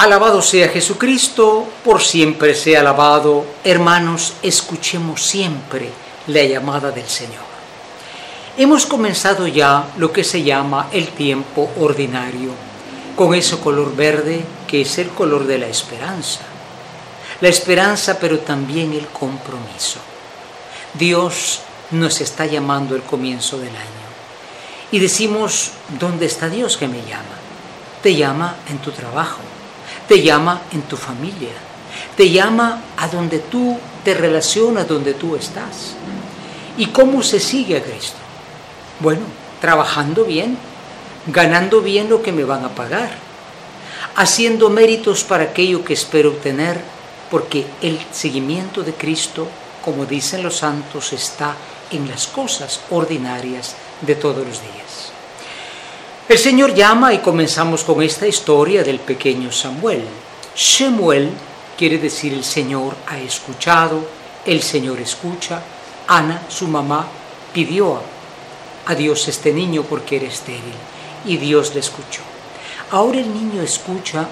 Alabado sea Jesucristo, por siempre sea alabado. Hermanos, escuchemos siempre la llamada del Señor. Hemos comenzado ya lo que se llama el tiempo ordinario, con ese color verde que es el color de la esperanza. La esperanza, pero también el compromiso. Dios nos está llamando el comienzo del año. Y decimos, ¿dónde está Dios que me llama? Te llama en tu trabajo, te llama en tu familia, te llama a donde tú te relacionas, donde tú estás. ¿Y cómo se sigue a Cristo? Bueno, trabajando bien, ganando bien lo que me van a pagar, haciendo méritos para aquello que espero obtener, porque el seguimiento de Cristo, como dicen los santos, está en las cosas ordinarias de todos los días. El Señor llama y comenzamos con esta historia del pequeño Samuel. Shemuel quiere decir el Señor ha escuchado, el Señor escucha. Ana, su mamá, pidió a Dios este niño porque era estéril y Dios le escuchó. Ahora el niño escucha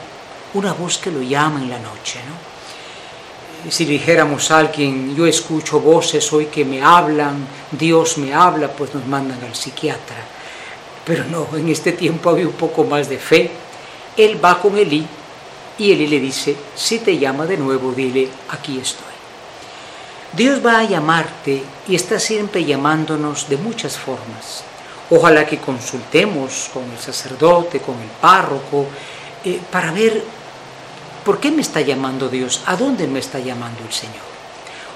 una voz que lo llama en la noche, ¿no? si dijéramos a alguien, yo escucho voces hoy que me hablan, Dios me habla, pues nos mandan al psiquiatra. Pero no, en este tiempo había un poco más de fe. Él va con Elí y Elí le dice, si te llama de nuevo, dile, aquí estoy. Dios va a llamarte y está siempre llamándonos de muchas formas. Ojalá que consultemos con el sacerdote, con el párroco, eh, para ver ¿Por qué me está llamando Dios? ¿A dónde me está llamando el Señor?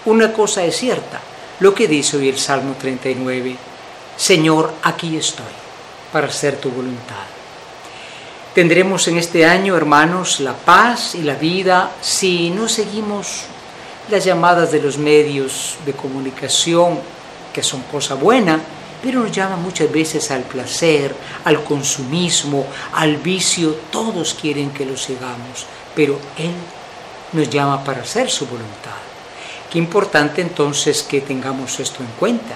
Una cosa es cierta, lo que dice hoy el Salmo 39, Señor, aquí estoy para hacer tu voluntad. Tendremos en este año, hermanos, la paz y la vida si no seguimos las llamadas de los medios de comunicación, que son cosa buena, pero nos llama muchas veces al placer, al consumismo, al vicio, todos quieren que lo sigamos pero Él nos llama para hacer su voluntad. Qué importante entonces que tengamos esto en cuenta.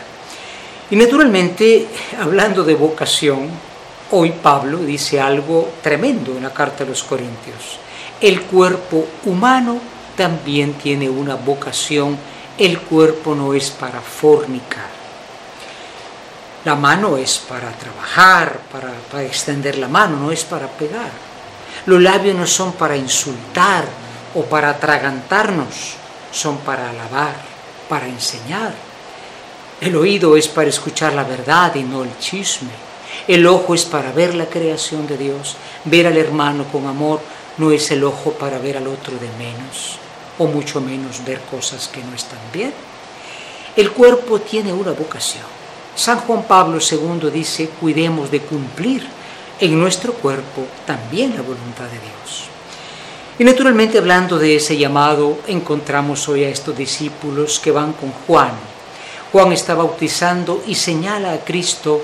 Y naturalmente, hablando de vocación, hoy Pablo dice algo tremendo en la carta a los Corintios. El cuerpo humano también tiene una vocación, el cuerpo no es para fornicar. La mano es para trabajar, para, extender la mano, no es para pegar. Los labios no son para insultar o para atragantarnos, son para alabar, para enseñar. El oído es para escuchar la verdad y no el chisme. El ojo es para ver la creación de Dios. Ver al hermano con amor no es el ojo para ver al otro de menos, o mucho menos ver cosas que no están bien. El cuerpo tiene una vocación. San Juan Pablo II dice, cuidemos de cumplir en nuestro cuerpo también la voluntad de Dios. Y naturalmente hablando de ese llamado, encontramos hoy a estos discípulos que van con Juan. Juan está bautizando y señala a Cristo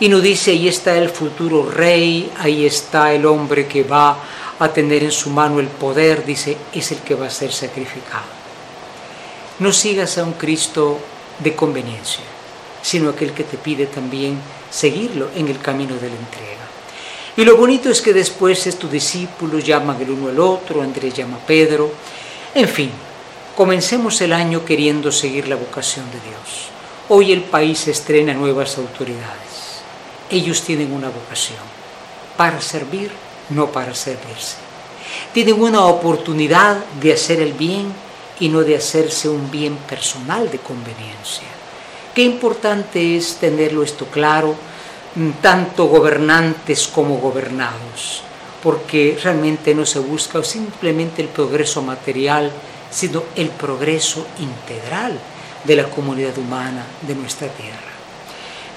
y nos dice, ahí está el futuro rey, ahí está el hombre que va a tener en su mano el poder, dice, es el que va a ser sacrificado. No sigas a un Cristo de conveniencia, sino aquel que te pide también seguirlo en el camino de la entrega. Y lo bonito es que después estos discípulos llaman el uno al otro, Andrés llama a Pedro, en fin, comencemos el año queriendo seguir la vocación de Dios. Hoy el país estrena nuevas autoridades. Ellos tienen una vocación, para servir, no para servirse. Tienen una oportunidad de hacer el bien y no de hacerse un bien personal de conveniencia. Qué importante es tenerlo esto claro tanto gobernantes como gobernados, porque realmente no se busca simplemente el progreso material, sino el progreso integral de la comunidad humana de nuestra tierra.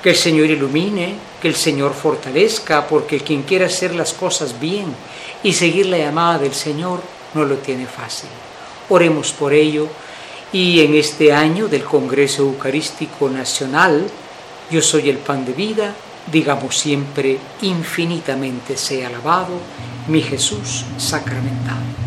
Que el Señor ilumine, que el Señor fortalezca, porque quien quiera hacer las cosas bien y seguir la llamada del Señor no lo tiene fácil. Oremos por ello y en este año del Congreso Eucarístico Nacional, yo soy el pan de vida, digamos siempre, infinitamente sea alabado mi Jesús sacramentado.